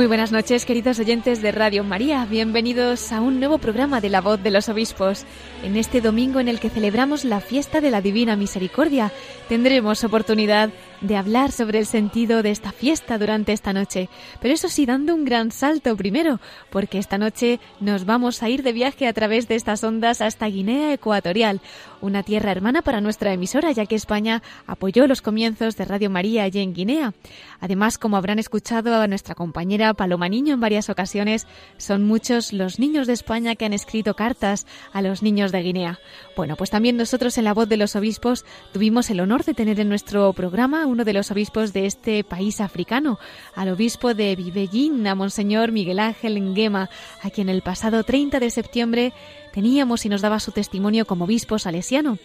Muy buenas noches, queridos oyentes de Radio María. Bienvenidos a un nuevo programa de La Voz de los Obispos. En este domingo en el que celebramos la fiesta de la Divina Misericordia, tendremos oportunidad de hablar sobre el sentido de esta fiesta durante esta noche. Pero eso sí, dando un gran salto primero, porque esta noche nos vamos a ir de viaje a través de estas ondas hasta Guinea Ecuatorial, una tierra hermana para nuestra emisora, ya que España apoyó los comienzos de Radio María allí en Guinea. Además, como habrán escuchado a nuestra compañera Paloma Niño en varias ocasiones, son muchos los niños de España que han escrito cartas a los niños de Guinea. Bueno, pues también nosotros en la voz de los obispos tuvimos el honor de tener en nuestro programa uno de los obispos de este país africano, al obispo de Vivellín, a Monseñor Miguel Ángel Nguema, a quien el pasado 30 de septiembre teníamos y nos daba su testimonio como obispo salesiano.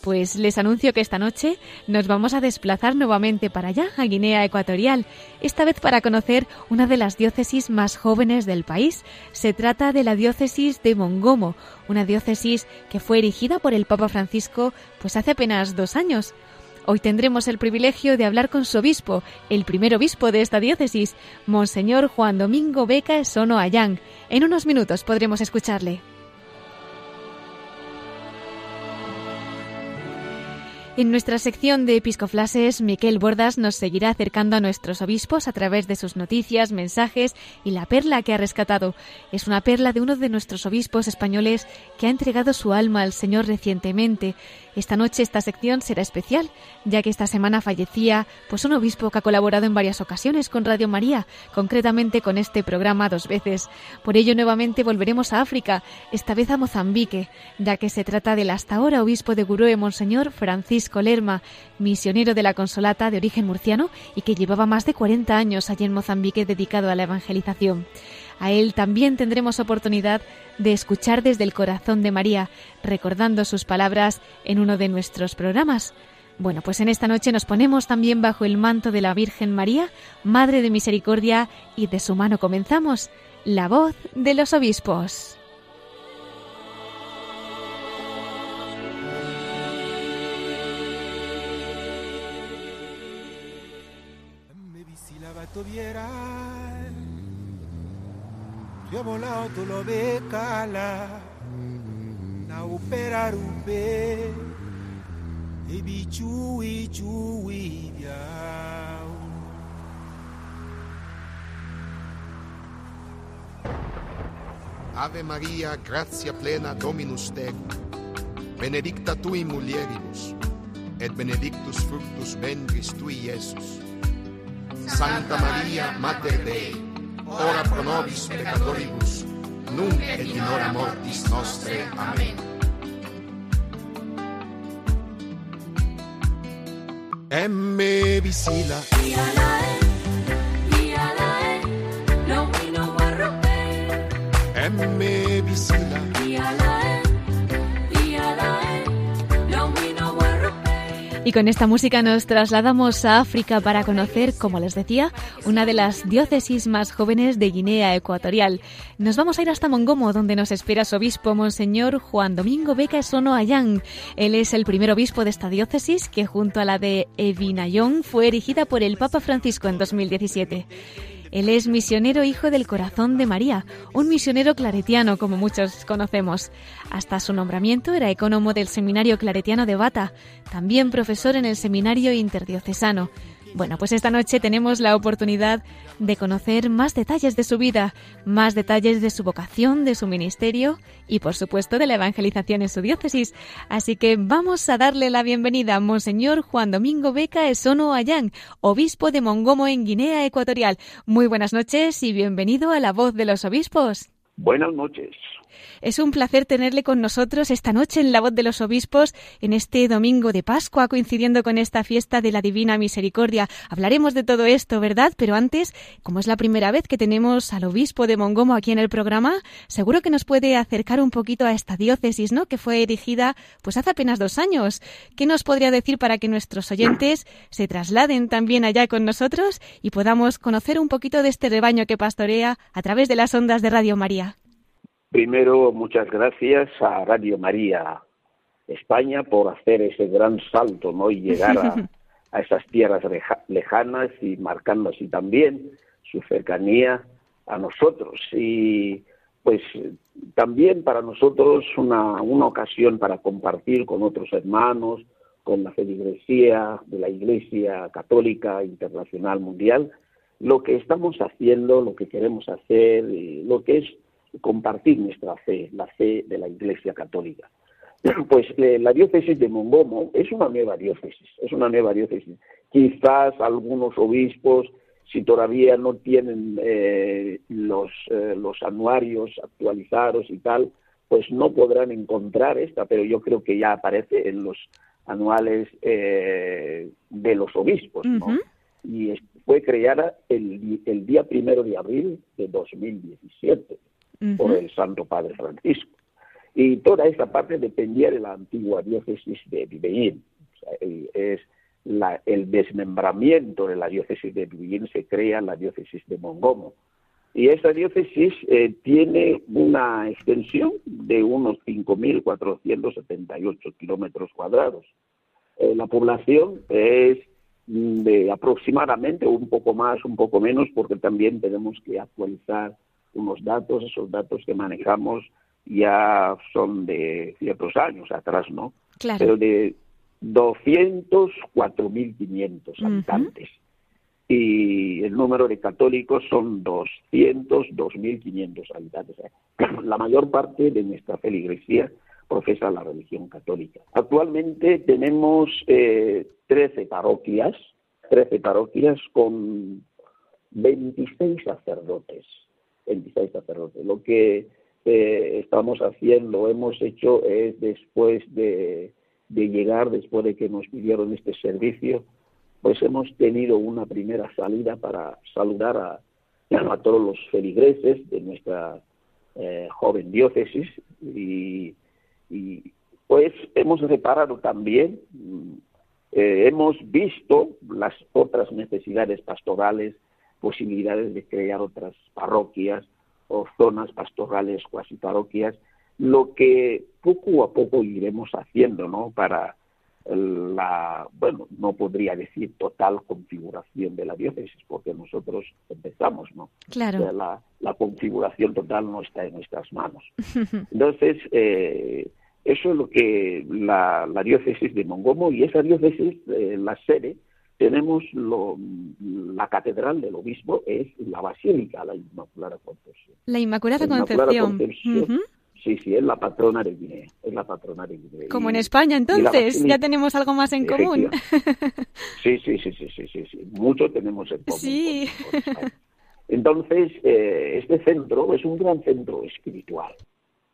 Pues les anuncio que esta noche nos vamos a desplazar nuevamente para allá, a Guinea Ecuatorial, esta vez para conocer una de las diócesis más jóvenes del país. Se trata de la diócesis de Mongomo, una diócesis que fue erigida por el Papa Francisco pues hace apenas dos años. Hoy tendremos el privilegio de hablar con su obispo, el primer obispo de esta diócesis, Monseñor Juan Domingo Beca Sono Ayang. En unos minutos podremos escucharle. En nuestra sección de episcoflases, Miquel Bordas nos seguirá acercando a nuestros obispos a través de sus noticias, mensajes y la perla que ha rescatado. Es una perla de uno de nuestros obispos españoles que ha entregado su alma al Señor recientemente. Esta noche esta sección será especial, ya que esta semana fallecía pues un obispo que ha colaborado en varias ocasiones con Radio María, concretamente con este programa dos veces. Por ello nuevamente volveremos a África, esta vez a Mozambique, ya que se trata del hasta ahora obispo de Gurue Monseñor Francisco Lerma, misionero de la Consolata de origen murciano y que llevaba más de 40 años allí en Mozambique dedicado a la evangelización. A él también tendremos oportunidad de escuchar desde el corazón de María, recordando sus palabras en uno de nuestros programas. Bueno, pues en esta noche nos ponemos también bajo el manto de la Virgen María, Madre de Misericordia, y de su mano comenzamos la voz de los obispos. volado tu lo ve cala na upera rupe. E bichui chui biau Ave Maria, gratia plena Dominus tecum, benedicta tui mulieribus, et benedictus fructus ventris tui, Iesus. Santa Maria, Mater Dei, ora pro nobis peccatoribus, nunc et in hora mortis nostre. Amen. Emme visila. Emme visila. Y con esta música nos trasladamos a África para conocer, como les decía, una de las diócesis más jóvenes de Guinea Ecuatorial. Nos vamos a ir hasta Mongomo, donde nos espera su obispo, Monseñor Juan Domingo Beca Sono Ayang. Él es el primer obispo de esta diócesis, que junto a la de Evinayón fue erigida por el Papa Francisco en 2017. Él es misionero hijo del corazón de María, un misionero claretiano como muchos conocemos. Hasta su nombramiento era ecónomo del Seminario Claretiano de Bata, también profesor en el Seminario Interdiocesano. Bueno, pues esta noche tenemos la oportunidad de conocer más detalles de su vida, más detalles de su vocación, de su ministerio y por supuesto de la evangelización en su diócesis. Así que vamos a darle la bienvenida a Monseñor Juan Domingo Beca Esono Ayang, obispo de Mongomo en Guinea Ecuatorial. Muy buenas noches y bienvenido a la voz de los obispos. Buenas noches. Es un placer tenerle con nosotros esta noche en La Voz de los Obispos, en este domingo de Pascua, coincidiendo con esta fiesta de la Divina Misericordia. Hablaremos de todo esto, ¿verdad? Pero antes, como es la primera vez que tenemos al obispo de Mongomo aquí en el programa, seguro que nos puede acercar un poquito a esta diócesis, ¿no? Que fue erigida pues hace apenas dos años. ¿Qué nos podría decir para que nuestros oyentes se trasladen también allá con nosotros y podamos conocer un poquito de este rebaño que pastorea a través de las ondas de Radio María? Primero, muchas gracias a Radio María España por hacer ese gran salto ¿no? y llegar a, esas tierras lejanas y marcando así también su cercanía a nosotros. Y pues también para nosotros una, una ocasión para compartir con otros hermanos, con la feligresía de la Iglesia Católica Internacional Mundial, lo que estamos haciendo, lo que queremos hacer, y lo que es compartir nuestra fe, la fe de la Iglesia Católica. Pues eh, la diócesis de Mongomo es una nueva diócesis, es una nueva diócesis. Quizás algunos obispos, si todavía no tienen eh, los, eh, los anuarios actualizados y tal, pues no podrán encontrar esta, pero yo creo que ya aparece en los anuales de los obispos, ¿no? Y fue creada el, el día primero de abril de 2017 por el Santo Padre Francisco. Y toda esta parte dependía de la antigua diócesis de Viveín. es la, el desmembramiento de la diócesis de Viveín se crea en la diócesis de Mongomo. Y esta diócesis eh, tiene una extensión de unos 5.478 kilómetros cuadrados. Eh, la población es de aproximadamente un poco más, un poco menos, porque también tenemos que actualizar unos datos, esos datos que manejamos ya son de ciertos años atrás, ¿no? Claro. Pero de 204.500 habitantes. Y el número de católicos son 202.500 habitantes. La mayor parte de nuestra feligresía profesa la religión católica. Actualmente tenemos eh, 13 parroquias, 13 parroquias con 26 sacerdotes. 26 sacerdotes. Lo que eh, estamos haciendo, hemos hecho es después de, llegar, después de que nos pidieron este servicio, pues hemos tenido una primera salida para saludar a, a todos los feligreses de nuestra eh, joven diócesis y, pues hemos reparado también, eh, hemos visto las otras necesidades pastorales posibilidades de crear otras parroquias o zonas pastorales cuasi parroquias, lo que poco a poco iremos haciendo, ¿no? Para la, bueno, no podría decir total configuración de la diócesis, porque nosotros empezamos, ¿no? Claro. la, la, configuración total no está en nuestras manos. Entonces, eh, eso es lo que la, la, diócesis de Mongomo y esa diócesis, eh, la sede, tenemos lo, la catedral del obispo, es la Basílica, la Inmaculada Concepción. La Inmaculada, Concepción. Sí, sí, es la patrona de Guinea, es la patrona de Guinea. Como en España, entonces, ya tenemos algo más en común. Sí, sí, sí, sí, sí, sí, sí, mucho tenemos en común. Sí. entonces, eh, este centro es un gran centro espiritual.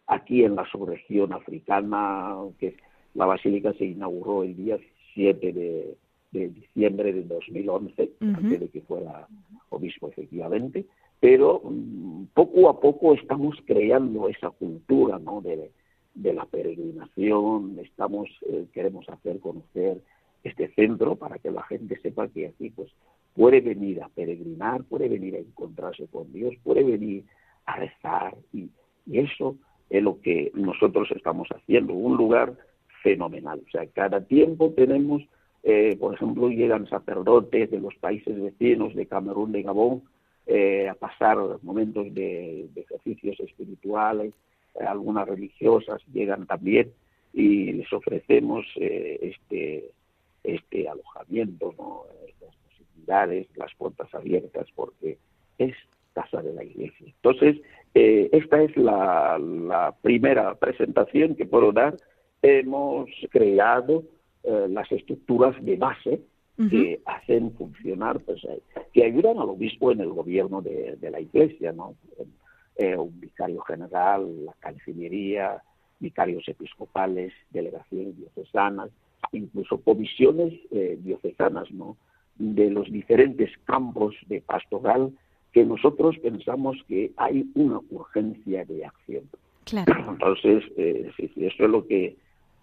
Aquí en la subregión africana, que la basílica se inauguró el día 7 de, de diciembre de 2011, antes de que fuera obispo efectivamente, pero mm, poco a poco estamos creando esa cultura ¿no? de, de la peregrinación, estamos eh, queremos hacer conocer este centro para que la gente sepa que aquí pues puede venir a peregrinar, puede venir a encontrarse con Dios, puede venir a rezar y, y eso es lo que nosotros estamos haciendo, un lugar fenomenal. O sea, cada tiempo tenemos eh, por ejemplo, llegan sacerdotes de los países vecinos, de Camerún, de Gabón, eh, a pasar momentos de, ejercicios espirituales, eh, algunas religiosas llegan también y les ofrecemos este, este alojamiento, las posibilidades, las puertas abiertas, porque es casa de la iglesia. Entonces, esta es la, la primera presentación que puedo dar. Hemos creado eh, las estructuras de base que hacen funcionar, pues, eh, que ayudan al obispo en el gobierno de, la iglesia, ¿no? eh, un vicario general, la cancillería, vicarios episcopales, delegaciones diocesanas, incluso comisiones eh, diocesanas, ¿no? De los diferentes campos de pastoral que nosotros pensamos que hay una urgencia de acción. Claro. Entonces, eh, sí, sí, eso es lo que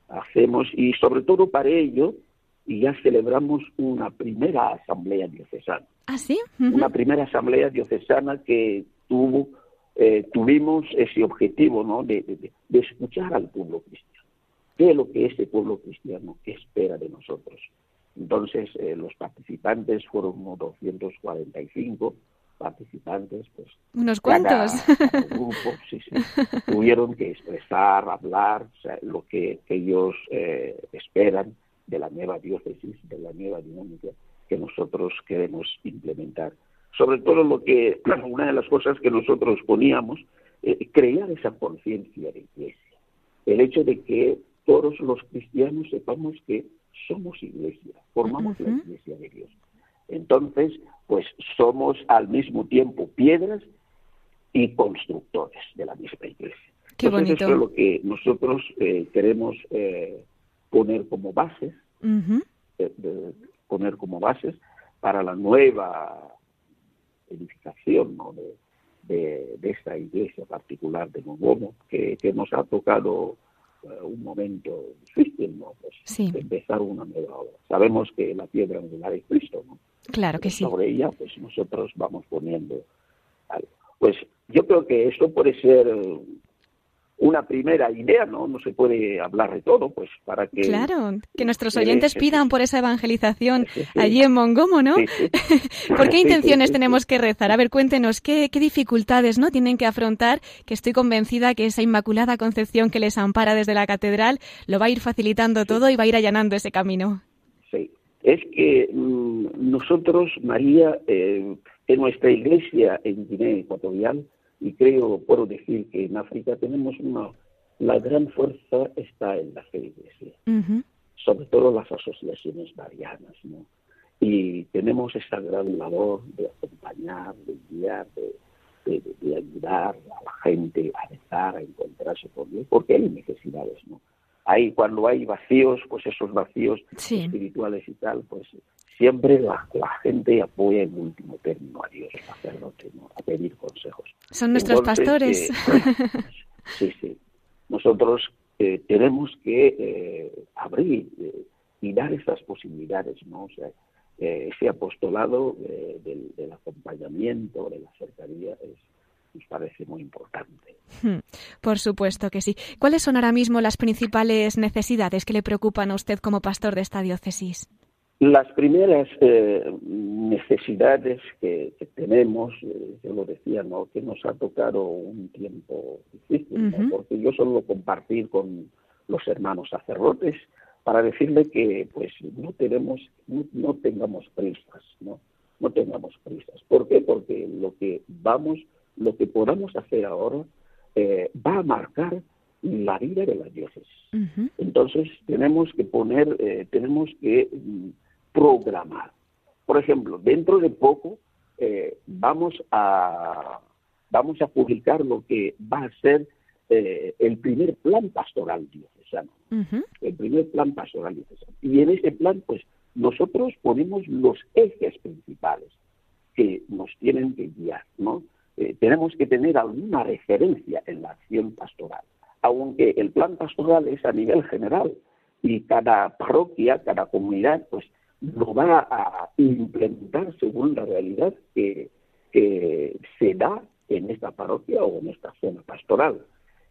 hacemos y sobre todo para ello ya celebramos una primera asamblea diocesana. ¿Ah, sí? Una primera asamblea diocesana que tuvo, eh, tuvimos ese objetivo ¿no? de, de, de, escuchar al pueblo cristiano. ¿Qué es lo que ese pueblo cristiano espera de nosotros? Entonces, eh, los participantes fueron unos 245 participantes, pues unos cuantos cada, grupo sí, sí, tuvieron que expresar, hablar o sea, lo que, que ellos eh, esperan de la nueva diócesis, de la nueva dinámica que nosotros queremos implementar. Sobre todo lo que una de las cosas que nosotros poníamos, eh, crear esa conciencia de iglesia, el hecho de que todos los cristianos sepamos que somos iglesia, formamos uh -huh. la iglesia de Dios. Entonces, pues somos al mismo tiempo piedras y constructores de la misma iglesia. Qué Entonces, bonito. eso es lo que nosotros eh, queremos eh, poner como bases, uh -huh. de poner como bases para la nueva edificación ¿no? de, de, de, esta iglesia particular de Mongomo, que, que nos ha tocado uh, un momento difícil, ¿no? Pues, sí. empezar una nueva obra. Sabemos que la piedra angular es Cristo, ¿no? Claro que sí. Sobre ella, pues nosotros vamos poniendo algo. Pues yo creo que esto puede ser una primera idea, ¿no? No se puede hablar de todo, pues para que... Claro, que nuestros oyentes pidan por esa evangelización allí en Mongomo, ¿no? ¿Por qué intenciones tenemos que rezar? A ver, cuéntenos, ¿qué, ¿qué, dificultades no tienen que afrontar? Que estoy convencida que esa Inmaculada Concepción que les ampara desde la catedral lo va a ir facilitando todo y va a ir allanando ese camino. Es que mmm, nosotros, María, eh, en nuestra iglesia en Guinea Ecuatorial, y creo, puedo decir que en África tenemos una, la gran fuerza está en la fe iglesia, uh -huh. sobre todo las asociaciones marianas, ¿no? Y tenemos esa gran labor de acompañar, de guiar, de, de, de, ayudar a la gente a rezar, a encontrarse con Dios, porque hay necesidades, ¿no? Hay, cuando hay vacíos, pues esos vacíos sí. espirituales y tal, pues siempre la, la, gente apoya en último término a Dios, sacerdote, ¿no? a pedir consejos. Son nuestros Entonces, pastores. Eh, sí, sí. Nosotros eh, tenemos que eh, abrir y dar esas posibilidades, ¿no? O sea, eh, ese apostolado del, del, acompañamiento, de la cercanía, es, nos parece muy importante. Hmm, por supuesto que sí. ¿Cuáles son ahora mismo las principales necesidades que le preocupan a usted como pastor de esta diócesis? Las primeras eh, necesidades que, que tenemos, eh, yo lo decía, ¿no? que nos ha tocado un tiempo difícil, uh porque yo solo compartir con los hermanos sacerdotes para decirle que pues no tenemos, no, no tengamos prisas, ¿no? no tengamos prisas. ¿Por qué? Porque lo que vamos, lo que podamos hacer ahora eh, va a marcar la vida de la diócesis. Uh -huh. Entonces tenemos que poner, eh, tenemos que programar. Por ejemplo, dentro de poco eh, vamos a vamos a publicar lo que va a ser eh, el primer plan pastoral diocesano. Uh -huh. El primer plan pastoral diocesano. Y en ese plan, pues, nosotros ponemos los ejes principales que nos tienen que guiar, ¿no? Eh, tenemos que tener alguna referencia en la acción pastoral, aunque el plan pastoral es a nivel general y cada parroquia, cada comunidad, pues lo va a implementar según la realidad que, se da en esta parroquia o en esta zona pastoral.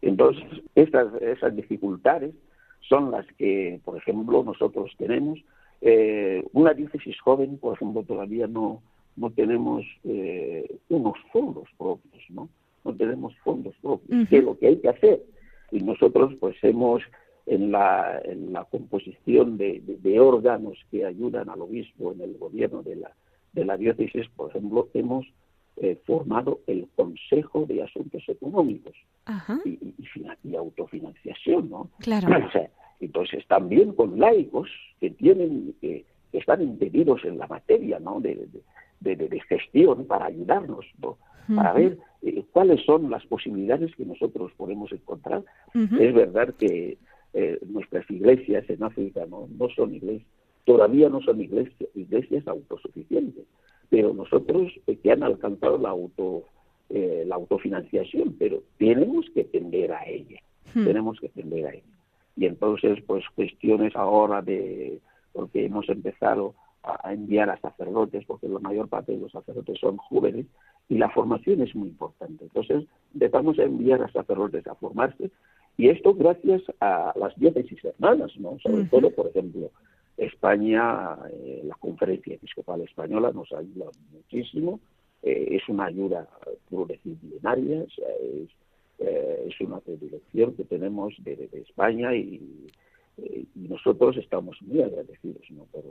Entonces, estas, esas dificultades son las que, por ejemplo, nosotros tenemos. Eh, una diócesis joven, por ejemplo, todavía no, no tenemos eh, unos fondos propios, ¿no? No tenemos fondos propios. Uh -huh. ¿Qué es lo que hay que hacer? Y nosotros, pues, hemos en la, en la composición de, de, de, órganos que ayudan al obispo en el gobierno de la, de la diócesis, por ejemplo, hemos eh, formado el Consejo de Asuntos Económicos y, y, y, autofinanciación, ¿no? Claro. O sea, entonces, también con laicos que tienen, que, que están impedidos en la materia, ¿no? De, de, de gestión para ayudarnos, ¿no? Uh -huh. Para ver eh, cuáles son las posibilidades que nosotros podemos encontrar. Es verdad que eh, nuestras iglesias en África no, no son iglesias, todavía no son iglesias, iglesias autosuficientes, pero nosotros eh, que han alcanzado la auto la autofinanciación, pero tenemos que tender a ella, hmm. tenemos que tender a ella. Y entonces, pues cuestiones ahora de, porque hemos empezado a enviar a sacerdotes, porque la mayor parte de los sacerdotes son jóvenes, y la formación es muy importante. Entonces, empezamos a enviar a sacerdotes a formarse, y esto gracias a las diócesis hermanas, ¿no? Sobre todo, por ejemplo, España, eh, la Conferencia Episcopal Española nos ayuda muchísimo, eh, es una ayuda pluridisciplinaria, es, eh, es una predilección que tenemos de, España y, y, nosotros estamos muy agradecidos ¿no? por,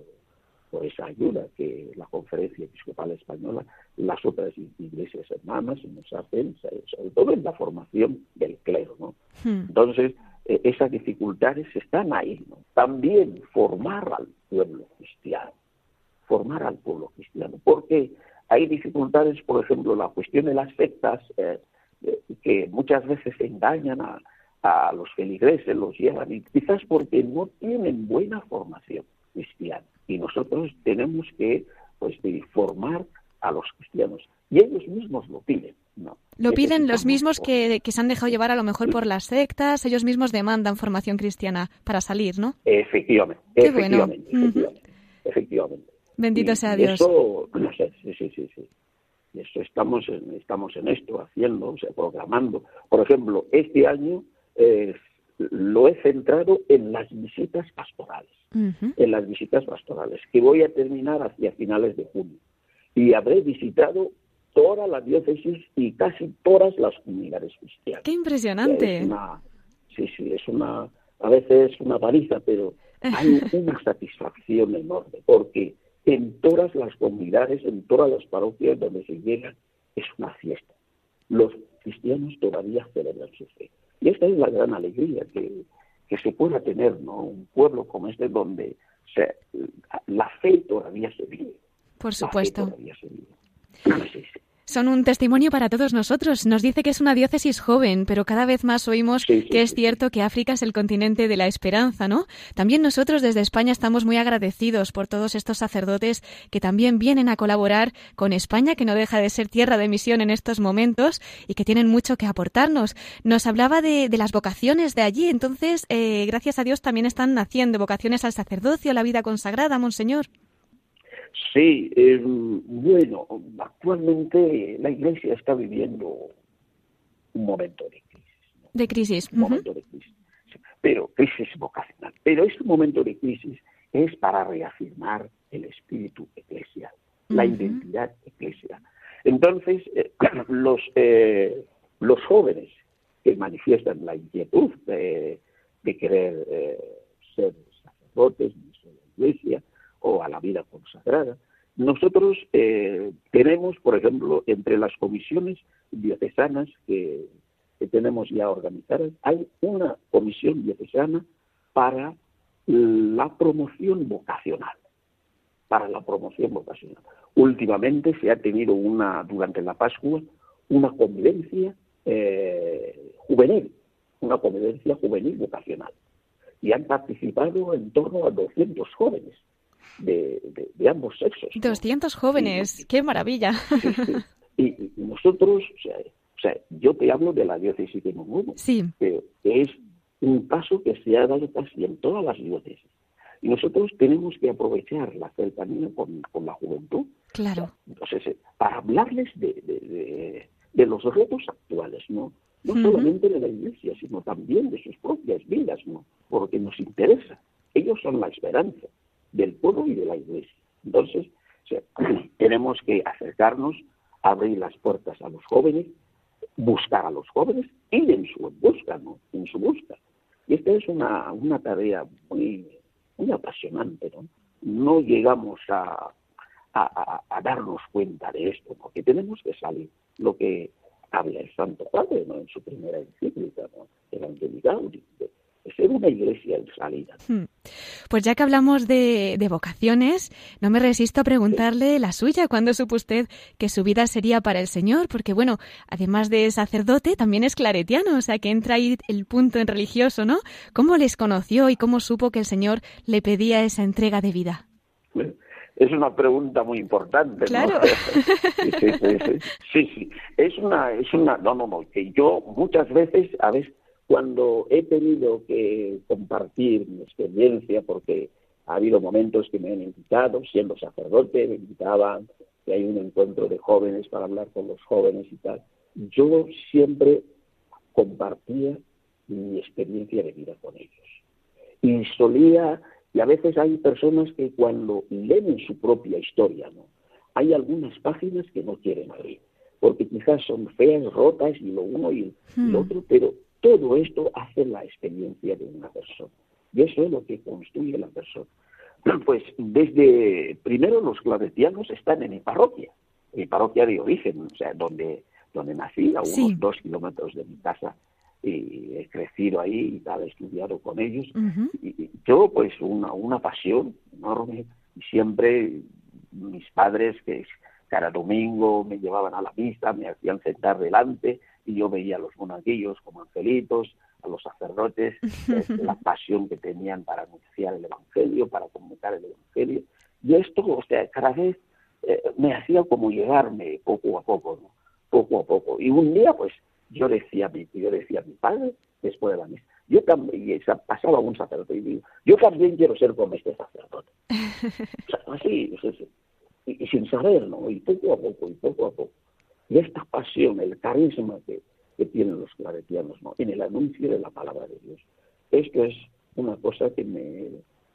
por esa ayuda que la Conferencia Episcopal Española, las otras iglesias hermanas nos hacen, sobre todo en la formación del clero. ¿no? Hmm. Entonces, e, esas dificultades están ahí. ¿no? También formar al pueblo cristiano, formar al pueblo cristiano, porque hay dificultades, por ejemplo, la cuestión de las sectas, eh, eh, que muchas veces engañan a, a los feligreses, los llevan, y quizás porque no tienen buena formación cristiana y nosotros tenemos que pues formar a los cristianos y ellos mismos lo piden. ¿no? Lo piden los mismos que, que, se han dejado llevar a lo mejor por las sectas, ellos mismos demandan formación cristiana para salir, ¿no? Efectivamente, efectivamente, efectivamente, Bendito sea Dios. Eso, sí, sí, sí, sí. Eso estamos en, estamos en esto, haciendo, o sea, programando. Por ejemplo, este año eh, lo he centrado en las visitas pastorales, en las visitas pastorales, que voy a terminar hacia finales de junio. Y habré visitado toda la diócesis y casi todas las comunidades cristianas. ¡Qué impresionante! sí, sí, es una, a veces una paliza, pero hay una satisfacción enorme, porque en todas las comunidades, en todas las parroquias donde se llega, es una fiesta. Los cristianos todavía celebran su fe. Y esta es la gran alegría que, se pueda tener, ¿no? Un pueblo como este donde la fe todavía se vive. Por supuesto son un testimonio para todos nosotros. Nos dice que es una diócesis joven, pero cada vez más oímos que es cierto que África es el continente de la esperanza, ¿no? También nosotros desde España estamos muy agradecidos por todos estos sacerdotes que también vienen a colaborar con España, que no deja de ser tierra de misión en estos momentos y que tienen mucho que aportarnos. Nos hablaba de, las vocaciones de allí, entonces, eh, gracias a Dios, también están naciendo vocaciones al sacerdocio, a la vida consagrada, Monseñor. Sí, eh, bueno, actualmente la Iglesia está viviendo un momento de crisis. De crisis. Un momento de crisis. pero crisis vocacional. Pero este momento de crisis es para reafirmar el espíritu eclesial, la identidad eclesial. Entonces, eh, los, eh, los jóvenes que manifiestan la inquietud de, querer ser sacerdotes, de la Iglesia, o a la vida consagrada. Nosotros eh, tenemos, por ejemplo, entre las comisiones diocesanas que, tenemos ya organizadas, hay una comisión diocesana para la promoción vocacional. Para la promoción vocacional. Últimamente se ha tenido una, durante la Pascua, una convivencia eh, juvenil, una convivencia juvenil vocacional. Y han participado en torno a 200 jóvenes de, ambos sexos. 200 jóvenes, qué maravilla. Y, nosotros, o sea, yo te hablo de la diócesis de Mongumo, sí. que es un paso que se ha dado casi en todas las diócesis. Y nosotros tenemos que aprovechar la cercanía con, la juventud. Claro. Eh, para hablarles de, de, los retos actuales, ¿no? No solamente de la iglesia, sino también de sus propias vidas, ¿no? Porque nos interesa. Ellos son la esperanza del pueblo y de la iglesia. Entonces, tenemos que acercarnos, abrir las puertas a los jóvenes, buscar a los jóvenes, ir en su busca. En su busca. Y esta es una, tarea muy, apasionante, ¿no? No llegamos a, darnos cuenta de esto, porque tenemos que salir. Lo que habla el Santo Padre en su primera encíclica, ¿no? Evangelical, de ser una iglesia en salida. Hmm. Pues ya que hablamos de, de, vocaciones, no me resisto a preguntarle la suya. ¿Cuándo supo usted que su vida sería para el Señor? Porque, bueno, además de sacerdote, también es claretiano, o sea que entra ahí el punto en religioso, ¿no? ¿Cómo les conoció y cómo supo que el Señor le pedía esa entrega de vida? Es una pregunta muy importante. Claro. Sí, sí, sí, Es una, es una, no, no, no, que yo muchas veces, a veces, cuando he tenido que compartir mi experiencia, porque ha habido momentos que me han invitado, siendo sacerdote, me invitaban, que hay un encuentro de jóvenes para hablar con los jóvenes y tal, yo siempre compartía mi experiencia de vida con ellos. Y solía y a veces hay personas que cuando leen su propia historia, ¿no? hay algunas páginas que no quieren abrir, porque quizás son feas, rotas y lo uno y el, hmm. otro, pero todo esto hace la experiencia de una persona. Y eso es lo que construye la persona. Pues desde, primero los claretianos están en mi parroquia, mi parroquia de origen, o sea, donde, donde nací, a unos dos kilómetros de mi casa y he crecido ahí y tal, he estudiado con ellos. y, yo, pues, una, una pasión enorme y siempre mis padres, que cada domingo me llevaban a la misa, me hacían sentar delante y yo veía a los monaguillos como angelitos, a los sacerdotes, la pasión que tenían para anunciar el Evangelio, para comunicar el Evangelio. Y esto, o sea, cada vez eh, me hacía como llegarme poco a poco, ¿no? Poco a poco. Y un día, pues, yo decía, yo decía a mi padre, después de la misa, yo también, y pasaba un sacerdote y digo, yo también quiero ser como este sacerdote. así, y, sin saber, ¿no? Y poco a poco, y poco a poco. Y esta pasión, el carisma que, que tienen los claretianos, ¿no? En el anuncio de la palabra de Dios. Esto es una cosa que me,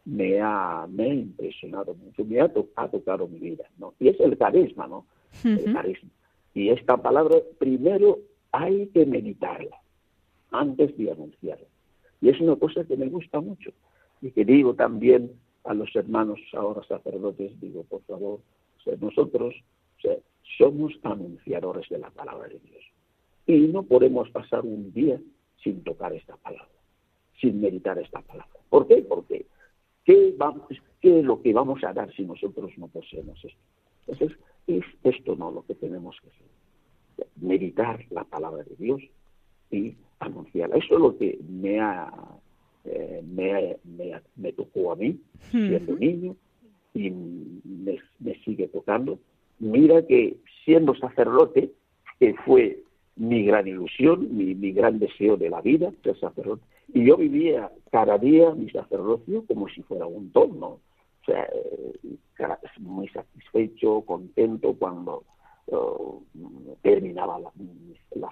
me, ha, me ha impresionado mucho, me ha, tocado mi vida, ¿no? Y es el carisma, ¿no? El carisma. Y esta palabra, primero hay que meditarla antes de anunciarla. Y es una cosa que me gusta mucho y que digo también a los hermanos ahora sacerdotes, digo, por favor, nosotros somos anunciadores de la palabra de Dios. Y no podemos pasar un día sin tocar esta palabra, sin meditar esta palabra. ¿Por qué? Porque ¿qué, vamos, qué es lo que vamos a dar si nosotros no poseemos esto? Entonces, es esto no lo que tenemos que hacer meditar la palabra de Dios y anunciarla. Eso es lo que me ha, eh, me, me, tocó a mí siendo niño y me, sigue tocando. Mira que siendo sacerdote, que fue mi gran ilusión, mi, gran deseo de la vida, ser sacerdote, y yo vivía cada día mi sacerdocio como si fuera un tono. O sea, eh, muy satisfecho, contento cuando terminaba la,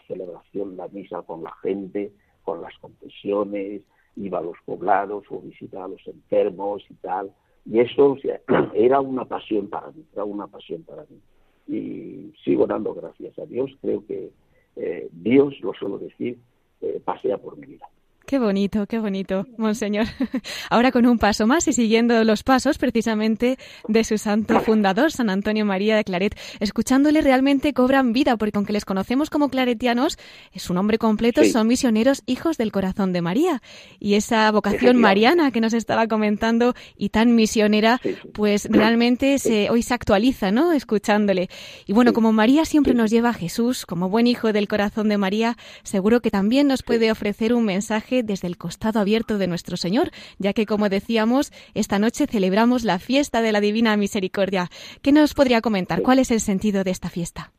celebración, la misa con la gente, con las confesiones, iba a los poblados o visitaba a los enfermos y tal. Y eso era una pasión para mí, era una pasión para mí. Y sigo dando gracias a Dios, creo que eh, Dios, lo suelo decir, eh, pasea por mi vida. Qué bonito, qué bonito, monseñor. Ahora con un paso más y siguiendo los pasos precisamente de su santo fundador, San Antonio María de Claret, escuchándole realmente cobran vida, porque aunque les conocemos como claretianos, es su nombre completo, son misioneros hijos del corazón de María. Y esa vocación mariana que nos estaba comentando y tan misionera, pues realmente se, hoy se actualiza, ¿no? Escuchándole. Y bueno, como María siempre nos lleva a Jesús, como buen hijo del corazón de María, seguro que también nos puede ofrecer un mensaje desde el costado abierto de nuestro Señor, ya que, como decíamos, esta noche celebramos la fiesta de la Divina Misericordia. ¿Qué nos podría comentar? ¿Cuál es el sentido de esta fiesta?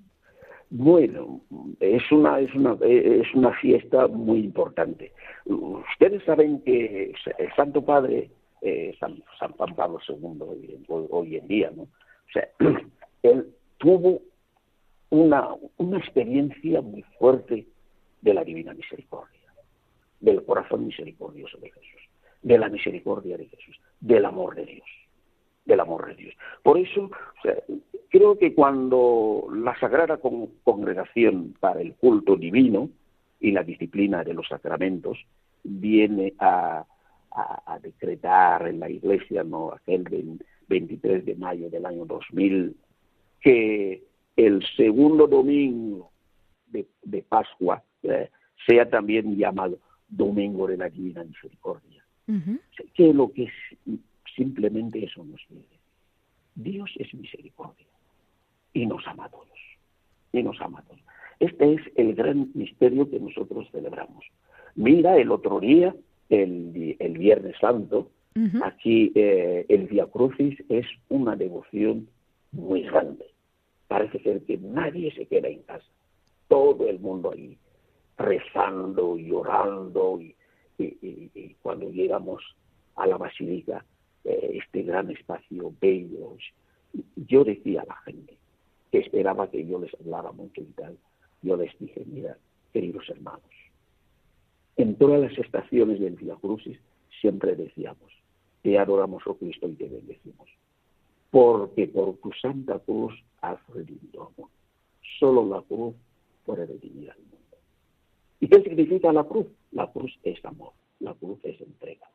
Bueno, es una, es una, es una fiesta muy importante. Ustedes saben que el Santo Padre, eh, San, Juan Pablo II, hoy, en día, ¿no? O sea, él tuvo una, una experiencia muy fuerte de la Divina Misericordia del corazón misericordioso de Jesús, de la misericordia de Jesús, del amor de Dios, del amor de Dios. Por eso, creo que cuando la Sagrada Congregación para el culto divino y la disciplina de los sacramentos viene a, decretar en la Iglesia, no aquel 23 de mayo del año 2000, que el segundo domingo de, Pascua eh, sea también llamado Domingo de la Divina Misericordia. Que lo que simplemente eso nos dice. Dios es misericordia y nos ama a todos. Y nos ama a todos. Este es el gran misterio que nosotros celebramos. Mira, el otro día, el, el Viernes Santo, aquí eh, el Via Crucis es una devoción muy grande. Parece ser que nadie se queda en casa. Todo el mundo ahí rezando y orando y, cuando llegamos a la basílica, eh, este gran espacio bello, yo decía a la gente que esperaba que yo les hablara mucho y tal, yo les dije, mira, queridos hermanos, en todas las estaciones del Via Crucis siempre decíamos, te adoramos, oh Cristo, y te bendecimos, porque por tu santa cruz has redimido al mundo. Solo la cruz puede redimir al mundo. ¿Y qué significa la cruz? La cruz es amor, la cruz es entrega,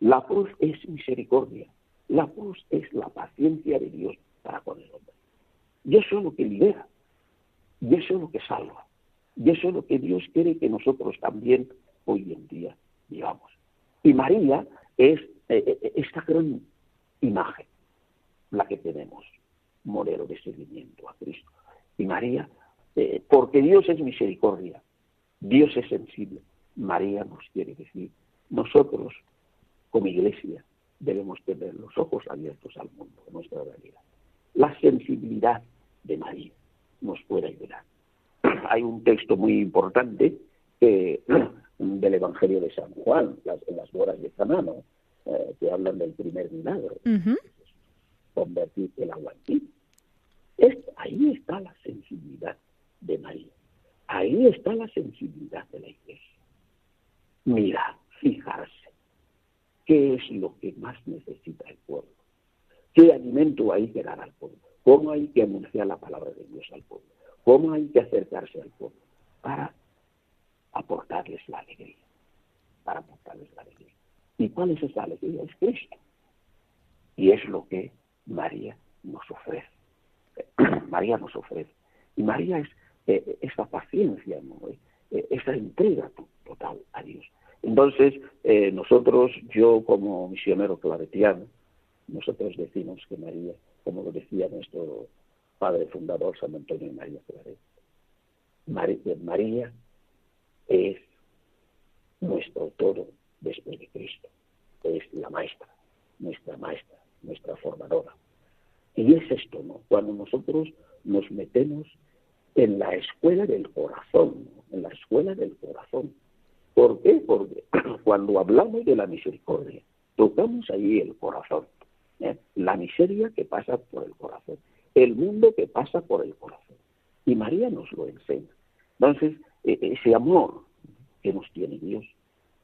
la cruz es misericordia, la cruz es la paciencia de Dios para con el hombre. Y eso es lo que libera, y eso es lo que salva, y eso es lo que Dios quiere que nosotros también hoy en día vivamos. Y María es eh, eh, esta gran imagen, la que tenemos, modelo de seguimiento a Cristo. Y María, eh, porque Dios es misericordia, Dios es sensible. María nos quiere decir, nosotros como iglesia debemos tener los ojos abiertos al mundo, a nuestra realidad. La sensibilidad de María nos puede ayudar. Hay un texto muy importante del Evangelio de San Juan, las, en las bodas de Canano, eh, que hablan del primer milagro, convertir el agua en vino. ahí está la sensibilidad de María. Ahí está la sensibilidad de la iglesia. Mira, fijarse, ¿qué es lo que más necesita el pueblo? ¿Qué alimento hay que dar al pueblo? ¿Cómo hay que anunciar la palabra de Dios al pueblo? ¿Cómo hay que acercarse al pueblo? Para aportarles la alegría. Para aportarles la alegría. ¿Y cuál es esa alegría? Es Cristo. Y es lo que María nos ofrece. María nos ofrece. Y María es eh, esa paciencia, ¿no? Eh, eh, esa entrega total a Dios. Entonces, nosotros, yo como misionero claretiano, nosotros decimos que María, como lo decía nuestro padre fundador San Antonio María Claret, María, María es nuestro todo después de Cristo, es la maestra, nuestra maestra, nuestra formadora. Y es esto, ¿no? Cuando nosotros nos metemos en la escuela del corazón, en la escuela del corazón. ¿Por qué? Porque cuando hablamos de la misericordia, tocamos ahí el corazón. ¿eh? La miseria que pasa por el corazón, el mundo que pasa por el corazón. Y María nos lo enseña. Entonces, e, ese amor que nos tiene Dios,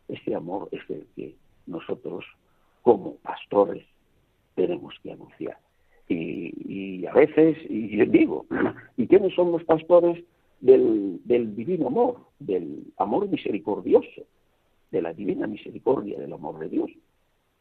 ese amor es el que nosotros, como pastores, tenemos que anunciar y, a veces, y digo, ¿y quiénes son los pastores del, divino amor, del amor misericordioso, de la divina misericordia, del amor de Dios?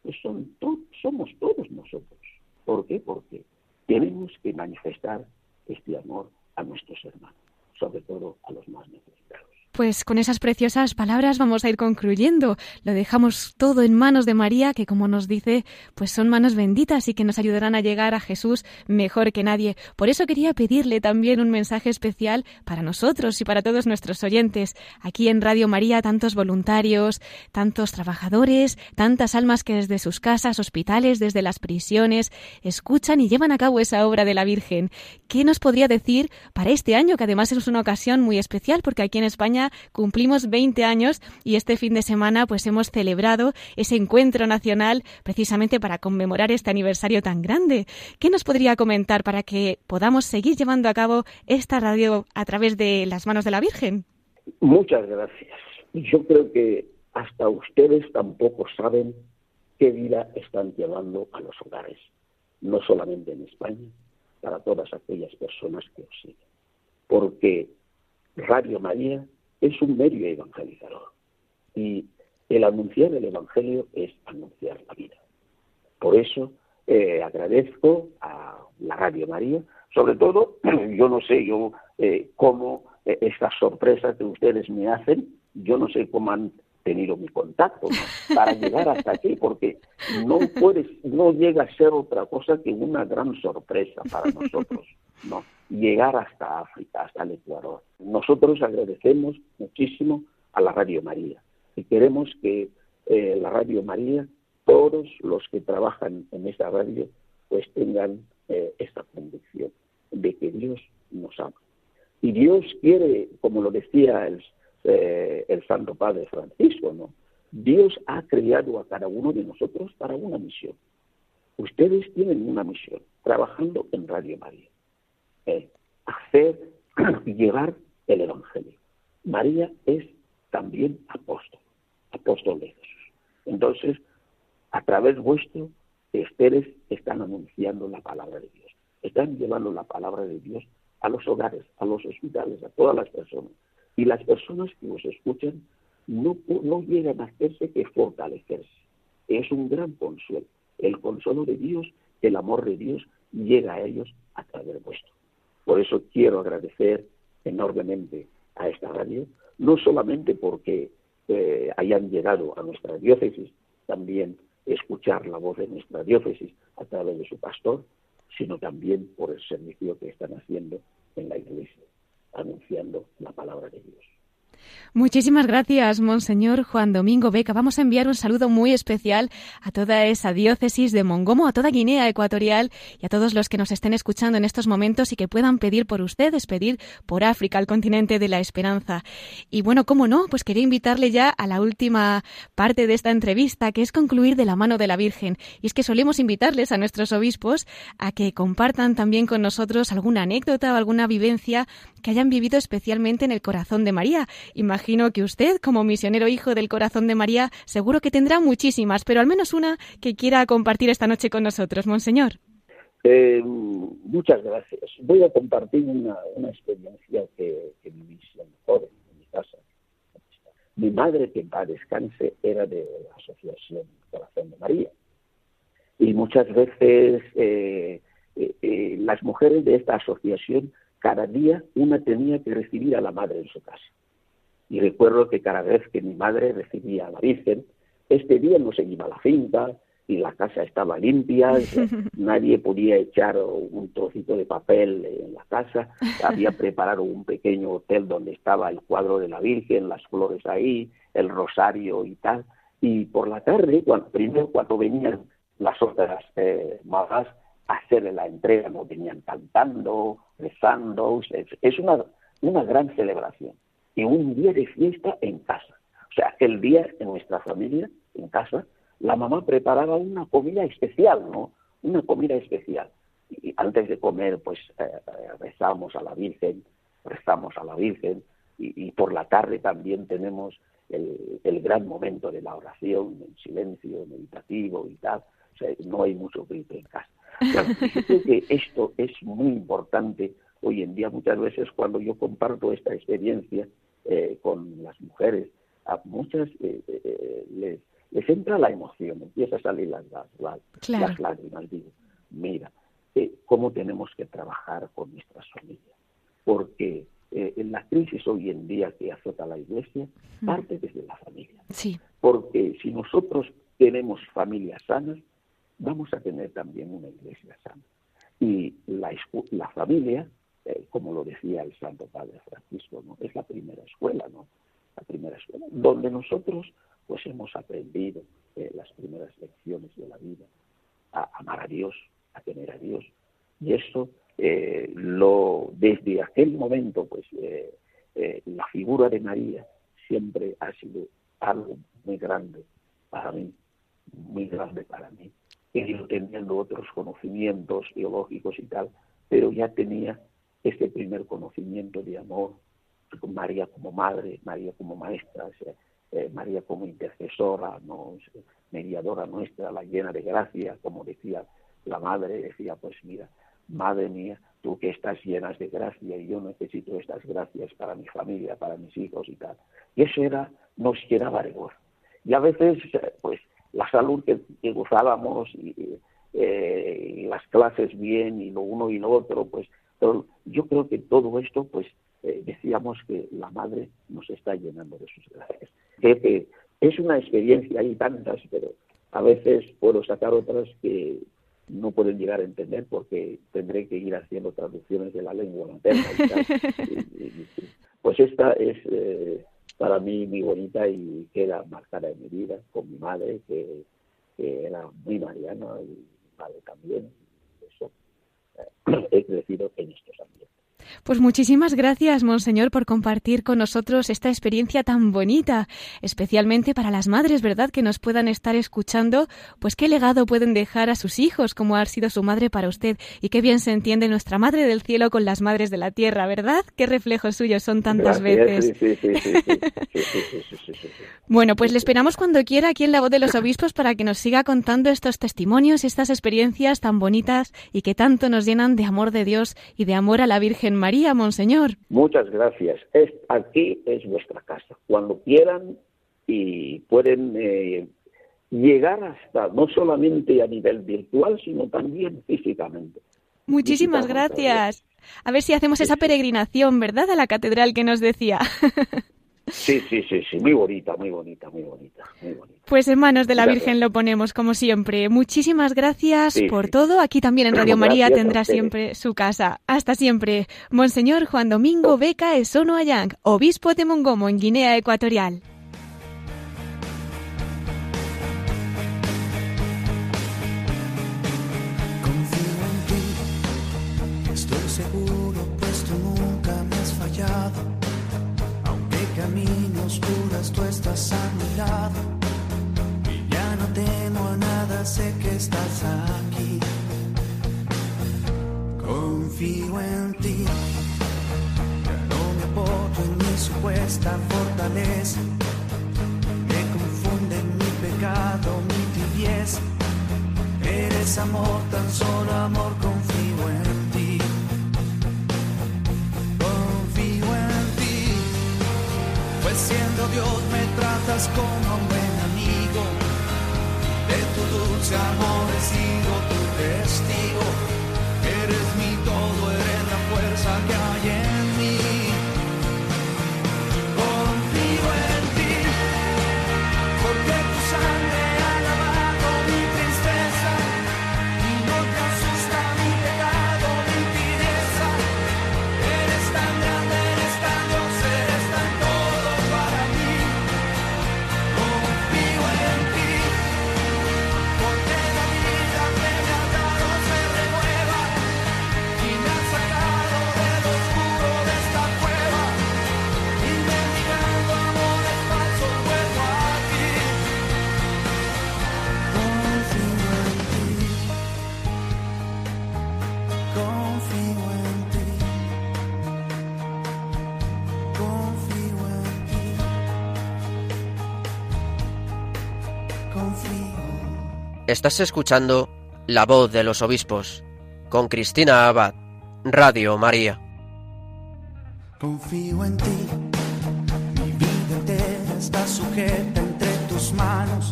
Pues son somos todos nosotros. ¿Por qué? Porque tenemos que manifestar este amor a nuestros hermanos, sobre todo a los más necesitados. Pues con esas preciosas palabras vamos a ir concluyendo. Lo dejamos todo en manos de María, que como nos dice, pues son manos benditas y que nos ayudarán a llegar a Jesús mejor que nadie. Por eso quería pedirle también un mensaje especial para nosotros y para todos nuestros oyentes. Aquí en Radio María, tantos voluntarios, tantos trabajadores, tantas almas que desde sus casas, hospitales, desde las prisiones, escuchan y llevan a cabo esa obra de la Virgen. ¿Qué nos podría decir para este año, que además es una ocasión muy especial, porque aquí en España cumplimos 20 años y este fin de semana pues hemos celebrado ese encuentro nacional precisamente para conmemorar este aniversario tan grande. ¿Qué nos podría comentar para que podamos seguir llevando a cabo esta radio a través de las manos de la Virgen? Muchas gracias. Yo creo que hasta ustedes tampoco saben qué vida están llevando a los hogares, no solamente en España, para todas aquellas personas que os siguen. Porque Radio María es un medio evangelizador. Y el anunciar el Evangelio es anunciar la vida. Por eso eh, agradezco a la Radio María, sobre todo, yo no sé yo eh, cómo eh, estas sorpresas que ustedes me hacen, yo no sé cómo han tenido mi contacto para llegar hasta aquí, porque no puedes, no llega a ser otra cosa que una gran sorpresa para nosotros, ¿no? Llegar hasta África, hasta el Ecuador. Nosotros agradecemos muchísimo a la Radio María y queremos que eh, la Radio María, todos los que trabajan en esta radio, pues tengan eh, esta convicción de que Dios nos ama. Y Dios quiere, como lo decía el, eh, el Santo Padre Francisco, ¿no? Dios ha creado a cada uno de nosotros para una misión. Ustedes tienen una misión, trabajando en Radio María. Eh, hacer llevar el Evangelio. María es también apóstol, apóstol de Jesús. Entonces, a través vuestro, ustedes están anunciando la palabra de Dios. Están llevando la palabra de Dios a los hogares, a los hospitales, a todas las personas. Y las personas que os escuchan no, no llegan a hacerse que fortalecerse. Es un gran consuelo. El consuelo de Dios, el amor de Dios llega a ellos a través vuestro. Por eso quiero agradecer enormemente a esta radio, no solamente porque eh, hayan llegado a nuestra diócesis, también escuchar la voz de nuestra diócesis a través de su pastor, sino también por el servicio que están haciendo en la iglesia, anunciando la palabra de Dios. Muchísimas gracias, Monseñor Juan Domingo Beca. Vamos a enviar un saludo muy especial a toda esa diócesis de Mongomo, a toda Guinea Ecuatorial y a todos los que nos estén escuchando en estos momentos y que puedan pedir por ustedes, pedir por África, el continente de la esperanza. Y bueno, cómo no, pues quería invitarle ya a la última parte de esta entrevista, que es concluir de la mano de la Virgen. Y es que solemos invitarles a nuestros obispos a que compartan también con nosotros alguna anécdota o alguna vivencia que hayan vivido especialmente en el corazón de María. Imagino que usted, como misionero hijo del corazón de María, seguro que tendrá muchísimas, pero al menos una que quiera compartir esta noche con nosotros, Monseñor. Eh, muchas gracias. Voy a compartir una, experiencia que, viví siendo joven en mi casa. Mi madre, que para descanse, era de la Asociación Corazón de María. Y muchas veces eh, eh, las mujeres de esta asociación cada día una tenía que recibir a la madre en su casa. Y recuerdo que cada vez que mi madre recibía a la Virgen, este día no se iba a la finca y la casa estaba limpia, nadie podía echar un trocito de papel en la casa, había preparado un pequeño hotel donde estaba el cuadro de la Virgen, las flores ahí, el rosario y tal. Y por la tarde, cuando, primero cuando venían las otras eh, mamás, hacerle la entrega, no venían cantando, rezando, es una, una gran celebración. Y un día de fiesta en casa. O sea, el día en nuestra familia, en casa, la mamá preparaba una comida especial, ¿no? Una comida especial. Y antes de comer, pues eh, rezamos a la Virgen, rezamos a la Virgen, y, por la tarde también tenemos el, el, gran momento de la oración, en silencio, meditativo y tal. O sea, no hay mucho grito en casa. Creo que esto es muy importante hoy en día. Muchas veces cuando yo comparto esta experiencia eh, con las mujeres, a muchas eh, eh, les, les, entra la emoción, empieza a salir las, las, lágrimas. Digo, mira, cómo tenemos que trabajar con nuestras familias. Porque en la crisis hoy en día que azota la iglesia, parte desde la familia. Sí. Porque si nosotros tenemos familias sanas, vamos a tener también una iglesia sana. Y la, la familia, eh, como lo decía el Santo Padre Francisco, ¿no? es la primera escuela, ¿no? La primera escuela, donde nosotros pues hemos aprendido eh, las primeras lecciones de la vida, a amar a Dios, a tener a Dios. Y eso, eh, lo, desde aquel momento, pues la figura de María siempre ha sido algo muy grande para mí, muy grande para mí he ido teniendo otros conocimientos teológicos y tal, pero ya tenía este primer conocimiento de amor, María como madre, María como maestra, eh, María como intercesora, ¿no? mediadora nuestra, la llena de gracia, como decía la madre, decía, pues mira, madre mía, tú que estás llenas de gracia y yo necesito estas gracias para mi familia, para mis hijos y tal. Y eso era, nos llenaba de gozo. Y a veces, pues, la salud que, gozábamos eh, y, las clases bien y lo uno y lo otro, pues yo creo que todo esto, pues eh, decíamos que la madre nos está llenando de sus gracias. Que, es una experiencia, hay tantas, pero a veces puedo sacar otras que no pueden llegar a entender porque tendré que ir haciendo traducciones de la lengua materna. pues esta es eh, para mí muy bonita y queda marcada en mi vida con mi madre, que, era muy mariana y mi padre también. Eso, eh, he crecido en estos ambientes. Pues muchísimas gracias, Monseñor, por compartir con nosotros esta experiencia tan bonita, especialmente para las madres, ¿verdad?, que nos puedan estar escuchando, pues qué legado pueden dejar a sus hijos, como ha sido su madre para usted, y qué bien se entiende nuestra Madre del Cielo con las madres de la tierra, ¿verdad? Qué reflejos suyos son tantas veces. bueno, pues le esperamos cuando quiera aquí en la voz de los obispos para que nos siga contando estos testimonios, estas experiencias tan bonitas y que tanto nos llenan de amor de Dios y de amor a la Virgen María, Monseñor. Muchas gracias. Es, aquí es vuestra casa. Cuando quieran y pueden eh, llegar hasta, no solamente a nivel virtual, sino también físicamente. Muchísimas gracias. A ver si hacemos esa peregrinación, ¿verdad? A la catedral que nos decía. Sí, sí, sí, sí, muy bonita, muy bonita, muy bonita, muy bonita. Pues en manos de la Virgen lo ponemos, como siempre. Muchísimas gracias por todo. Aquí también en Radio María tendrá siempre su casa. Hasta siempre. Monseñor Juan Domingo Beca Esono Ayang, obispo de Mongomo, en Guinea Ecuatorial. Estás escuchando La voz de los obispos con Cristina Abad, Radio María. Confío en ti, mi vida entera está sujeta entre tus manos.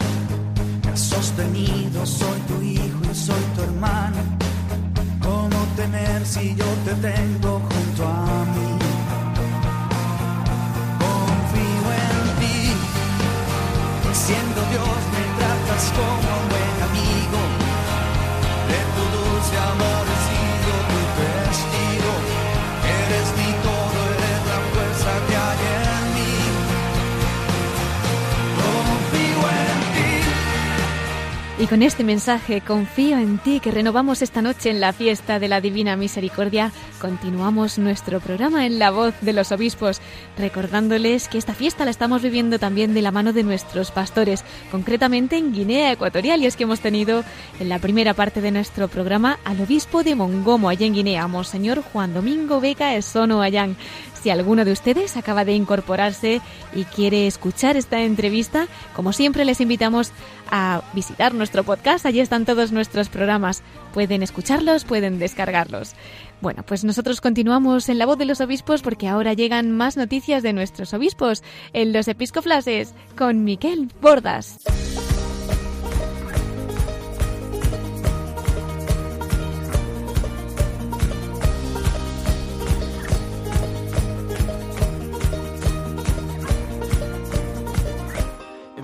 Me has sostenido, soy tu hijo y soy tu hermano. ¿Cómo temer si yo te tengo junto a mí? Confío en ti, siendo Dios me tratas como tu Y con este mensaje, confío en ti, que renovamos esta noche en la fiesta de la Divina Misericordia, continuamos nuestro programa en la voz de los obispos, recordándoles que esta fiesta la estamos viviendo también de la mano de nuestros pastores, concretamente en Guinea Ecuatorial, y es que hemos tenido en la primera parte de nuestro programa al obispo de Mongomo, allá en Guinea, Monseñor Juan Domingo Beca Esono Ayán. Si alguno de ustedes acaba de incorporarse y quiere escuchar esta entrevista, como siempre les invitamos a visitar nuestro podcast. Allí están todos nuestros programas. Pueden escucharlos, pueden descargarlos. Bueno, pues nosotros continuamos en la voz de los obispos porque ahora llegan más noticias de nuestros obispos en los episcoflases con Miquel Bordas.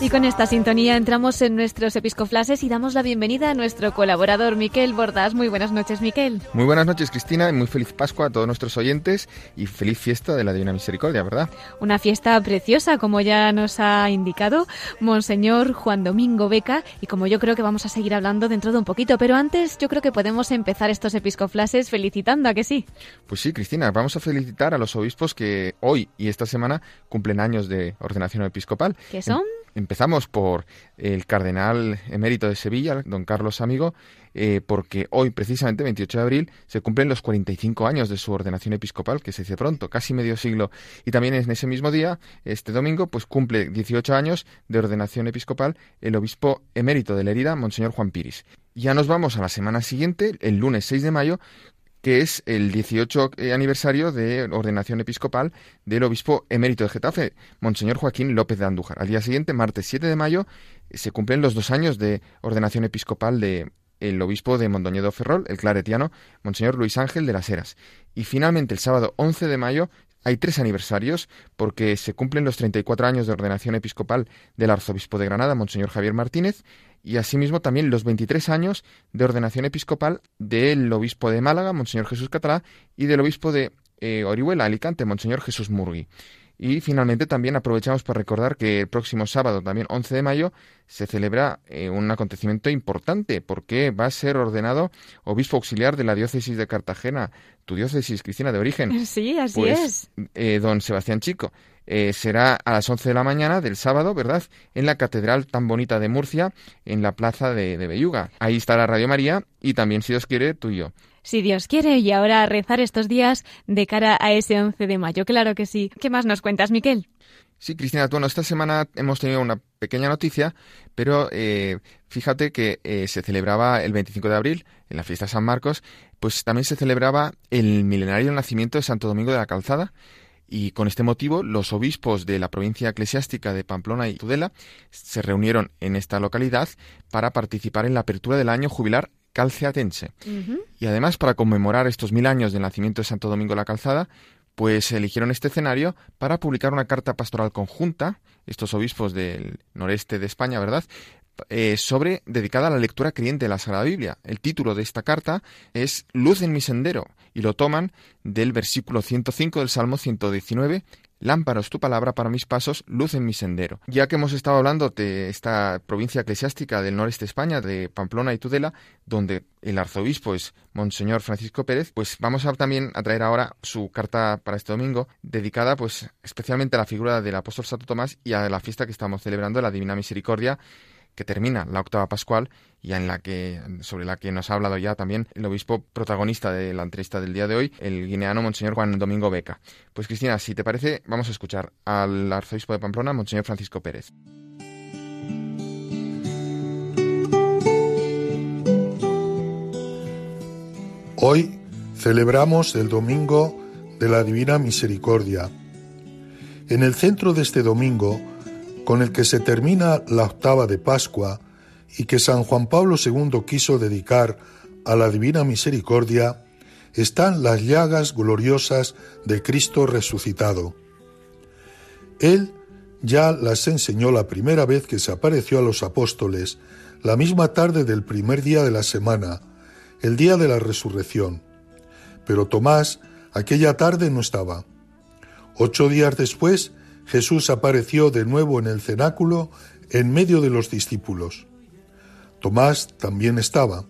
Y con esta sintonía entramos en nuestros episcoflases y damos la bienvenida a nuestro colaborador Miquel Bordas. Muy buenas noches, Miquel. Muy buenas noches, Cristina, y muy feliz Pascua a todos nuestros oyentes y feliz fiesta de la Divina Misericordia, ¿verdad? Una fiesta preciosa, como ya nos ha indicado Monseñor Juan Domingo Beca, y como yo creo que vamos a seguir hablando dentro de un poquito. Pero antes, yo creo que podemos empezar estos episcoflases felicitando, ¿a que sí? Pues sí, Cristina, vamos a felicitar a los obispos que hoy y esta semana cumplen años de ordenación episcopal. ¿Qué son? Empezamos por el cardenal emérito de Sevilla, don Carlos Amigo, eh, porque hoy, precisamente, 28 de abril, se cumplen los 45 años de su ordenación episcopal, que se dice pronto, casi medio siglo. Y también en ese mismo día, este domingo, pues cumple 18 años de ordenación episcopal el obispo emérito de Lerida, Monseñor Juan Piris. Ya nos vamos a la semana siguiente, el lunes 6 de mayo, que es el 18 aniversario de ordenación episcopal del obispo emérito de Getafe, Monseñor Joaquín López de Andújar. Al día siguiente, martes 7 de mayo, se cumplen los dos años de ordenación episcopal de el obispo de Mondoñedo Ferrol, el claretiano, Monseñor Luis Ángel de las Heras. Y finalmente, el sábado 11 de mayo, hay tres aniversarios porque se cumplen los 34 años de ordenación episcopal del arzobispo de Granada, Monseñor Javier Martínez, y asimismo también los 23 años de ordenación episcopal del obispo de Málaga, Monseñor Jesús Catalá, y del obispo de eh, Orihuela, Alicante, Monseñor Jesús Murgui. Y finalmente también aprovechamos para recordar que el próximo sábado, también 11 de mayo, se celebra eh, un acontecimiento importante porque va a ser ordenado obispo auxiliar de la diócesis de Cartagena, tu diócesis, Cristina, de origen. Sí, así Pues, es. eh, don Sebastián Chico. Eh, será a las 11 de la mañana del sábado, ¿verdad? En la catedral tan bonita de Murcia, en la plaza de, de Belluga. Ahí estará Radio María y también, si Dios quiere, tú y yo. Si Dios quiere, y ahora a rezar estos días de cara a ese 11 de mayo. Claro que sí. ¿Qué más nos cuentas, Miquel? Sí, Cristina, bueno, esta semana hemos tenido una pequeña noticia, pero eh, fíjate que eh, se celebraba el 25 de abril, en la fiesta de San Marcos, pues también se celebraba el milenario nacimiento de Santo Domingo de la Calzada, y con este motivo los obispos de la provincia eclesiástica de Pamplona y Tudela se reunieron en esta localidad para participar en la apertura del año jubilar calceatense. Y además, para conmemorar estos mil años del nacimiento de Santo Domingo de la Calzada, pues eligieron este escenario para publicar una carta pastoral conjunta, estos obispos del noreste de España, ¿verdad? Eh, sobre dedicada a la lectura creyente de la Sagrada Biblia. El título de esta carta es Luz en mi sendero y lo toman del versículo 105 del Salmo 119 Lámpara es tu palabra para mis pasos, luz en mi sendero. Ya que hemos estado hablando de esta provincia eclesiástica del noreste de España, de Pamplona y Tudela, donde el arzobispo es Monseñor Francisco Pérez, pues vamos a también a traer ahora su carta para este domingo, dedicada pues especialmente a la figura del apóstol Santo Tomás y a la fiesta que estamos celebrando, la Divina Misericordia, que termina la octava pascual y en la que sobre la que nos ha hablado ya también el obispo protagonista de la entrevista del día de hoy, el guineano monseñor Juan Domingo Beca. Pues Cristina, si te parece, vamos a escuchar al arzobispo de Pamplona, monseñor Francisco Pérez. Hoy celebramos el Domingo de la Divina Misericordia. En el centro de este domingo, con el que se termina la octava de Pascua y que San Juan Pablo II quiso dedicar a la Divina Misericordia, están las llagas gloriosas de Cristo resucitado. Él ya las enseñó la primera vez que se apareció a los apóstoles, la misma tarde del primer día de la semana, el día de la resurrección. Pero Tomás aquella tarde no estaba. Ocho días después, Jesús apareció de nuevo en el cenáculo en medio de los discípulos. Tomás también estaba.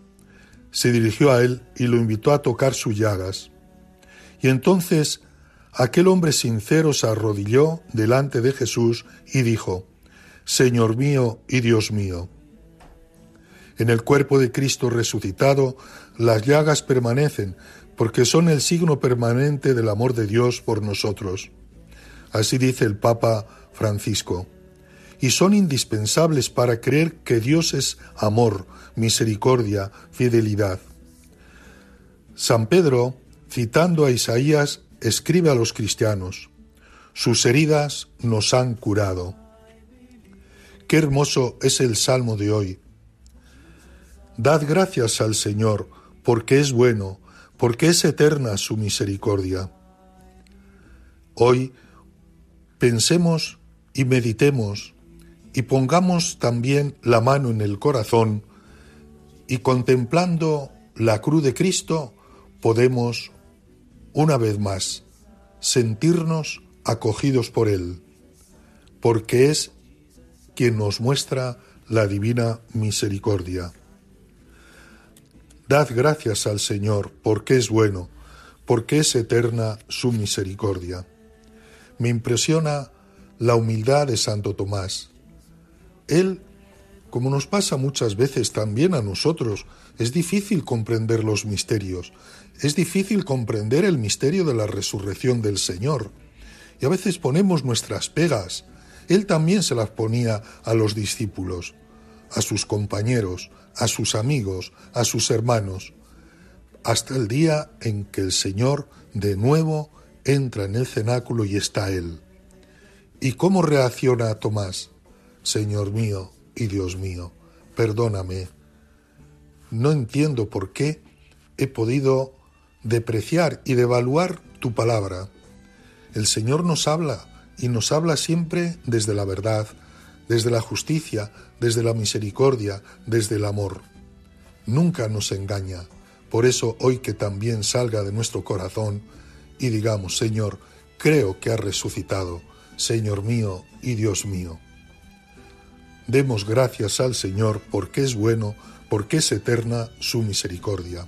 Se dirigió a él y lo invitó a tocar sus llagas. Y entonces aquel hombre sincero se arrodilló delante de Jesús y dijo, Señor mío y Dios mío. En el cuerpo de Cristo resucitado, las llagas permanecen, porque son el signo permanente del amor de Dios por nosotros. Así dice el Papa Francisco. y son indispensables para creer que Dios es amor, misericordia, fidelidad. San Pedro, citando a Isaías, escribe a los cristianos, sus heridas nos han curado. Qué hermoso es el salmo de hoy. Dad gracias al Señor, porque es bueno, porque es eterna su misericordia. Hoy pensemos y meditemos y pongamos también la mano en el corazón y contemplando la cruz de Cristo podemos, una vez más, sentirnos acogidos por Él, porque es quien nos muestra la divina misericordia. Dad gracias al Señor, porque es bueno, porque es eterna su misericordia. Me impresiona la humildad de Santo Tomás. Él, como nos pasa muchas veces también a nosotros, es difícil comprender los misterios, es difícil comprender el misterio de la resurrección del Señor. Y a veces ponemos nuestras pegas. Él también se las ponía a los discípulos, a sus compañeros, a sus amigos, a sus hermanos, hasta el día en que el Señor de nuevo entra en el cenáculo y está Él. ¿Y cómo reacciona Tomás? Señor mío y Dios mío, perdóname. No entiendo por qué he podido depreciar y devaluar tu palabra. El Señor nos habla y nos habla siempre desde la verdad, desde la justicia, desde la misericordia, desde el amor. Nunca nos engaña. Por eso hoy que también salga de nuestro corazón y digamos, Señor, creo que has resucitado, Señor mío y Dios mío. Demos gracias al Señor porque es bueno, porque es eterna su misericordia.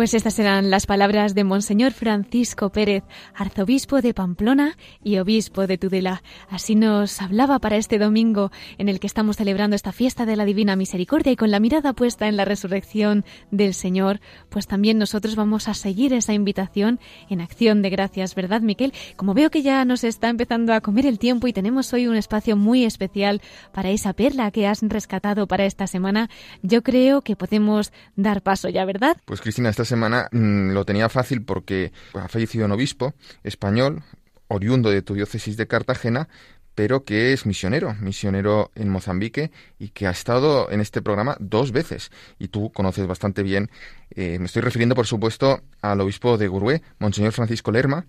Pues estas eran las palabras de Monseñor Francisco Pérez, arzobispo de Pamplona y obispo de Tudela. Así nos hablaba para este domingo en el que estamos celebrando esta fiesta de la Divina Misericordia y con la mirada puesta en la resurrección del Señor, pues también nosotros vamos a seguir esa invitación en acción de gracias, ¿verdad, Miquel? Como veo que ya nos está empezando a comer el tiempo y tenemos hoy un espacio muy especial para esa perla que has rescatado para esta semana, yo creo que podemos dar paso ya, ¿verdad? Pues Cristina, esta semana mmm, lo tenía fácil porque ha fallecido un obispo español, oriundo de tu diócesis de Cartagena, pero que es misionero, misionero en Mozambique y que ha estado en este programa dos veces. Y tú conoces bastante bien, eh, me estoy refiriendo por supuesto al obispo de Gurué, Monseñor Francisco Lerma,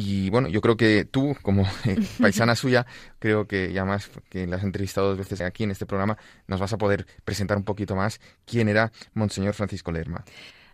y bueno, yo creo que tú, como eh, paisana suya, creo que ya más que la has entrevistado dos veces aquí en este programa, nos vas a poder presentar un poquito más quién era Monseñor Francisco Lerma.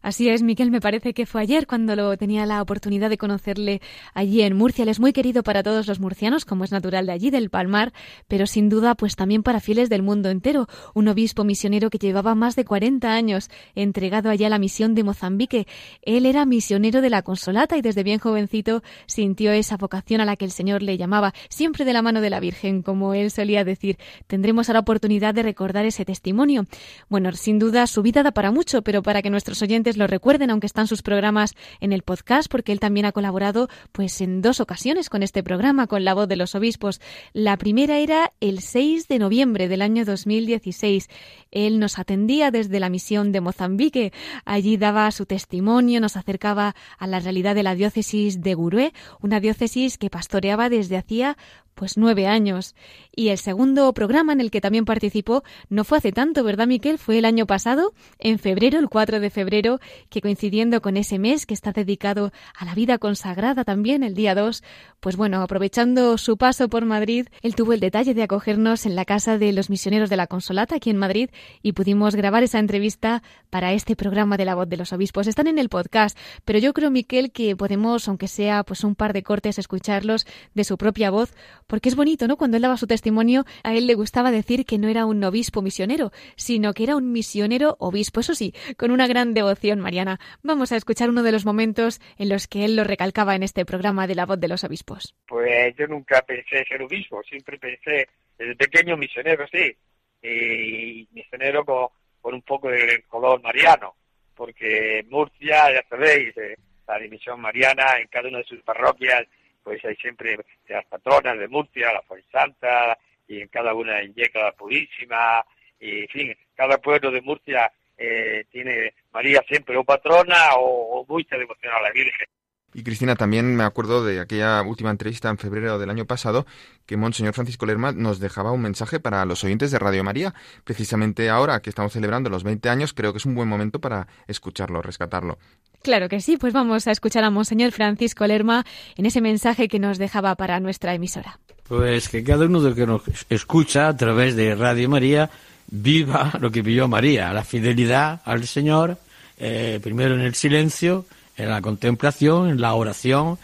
Así es, Miquel, me parece que fue ayer cuando lo tenía la oportunidad de conocerle allí en Murcia. Él es muy querido para todos los murcianos, como es natural de allí, del Palmar, pero sin duda, pues también para fieles del mundo entero. Un obispo misionero que llevaba más de 40 años entregado allá a la misión de Mozambique. Él era misionero de la Consolata y desde bien jovencito sintió esa vocación a la que el Señor le llamaba, siempre de la mano de la Virgen, como él solía decir. Tendremos ahora oportunidad de recordar ese testimonio. Bueno, sin duda su vida da para mucho, pero para que nuestros lo recuerden, aunque están sus programas en el podcast, porque él también ha colaborado pues en dos ocasiones con este programa, con la voz de los obispos. La primera era el 6 de noviembre del año 2016. Él nos atendía desde la misión de Mozambique. Allí daba su testimonio, nos acercaba a la realidad de la diócesis de Gurué, una diócesis que pastoreaba desde hacía pues nueve años. Y el segundo programa en el que también participó no fue hace tanto, ¿verdad, Miquel? Fue el año pasado, en febrero, el 4 de febrero, que coincidiendo con ese mes que está dedicado a la vida consagrada también, el día 2, pues bueno, aprovechando su paso por Madrid, él tuvo el detalle de acogernos en la casa de los misioneros de la Consolata aquí en Madrid y pudimos grabar esa entrevista para este programa de la voz de los obispos. Están en el podcast, pero yo creo, Miquel, que podemos, aunque sea pues un par de cortes, escucharlos de su propia voz porque es bonito, ¿no? Cuando él daba su testimonio, a él le gustaba decir que no era un obispo misionero, sino que era un misionero obispo, eso sí, con una gran devoción mariana. Vamos a escuchar uno de los momentos en los que él lo recalcaba en este programa de la voz de los obispos. Pues yo nunca pensé ser obispo, siempre pensé desde pequeño misionero, sí, y misionero con, un poco del color mariano, porque Murcia, ya sabéis, eh, la división mariana en cada una de sus parroquias, pues hay siempre las patronas de Murcia, la Fuensanta, y en cada una en Yeca la Purísima, y en fin, cada pueblo de Murcia eh, tiene María siempre o patrona o, o mucha devoción a la Virgen. Y Cristina, también me acuerdo de aquella última entrevista en febrero del año pasado que Monseñor Francisco Lerma nos dejaba un mensaje para los oyentes de Radio María. Precisamente ahora que estamos celebrando los 20 años, creo que es un buen momento para escucharlo, rescatarlo. Claro que sí, pues vamos a escuchar a Monseñor Francisco Lerma en ese mensaje que nos dejaba para nuestra emisora. Pues que cada uno de los que nos escucha a través de Radio María viva lo que vivió María, la fidelidad al Señor, eh, primero en el silencio, en la contemplación, en la oración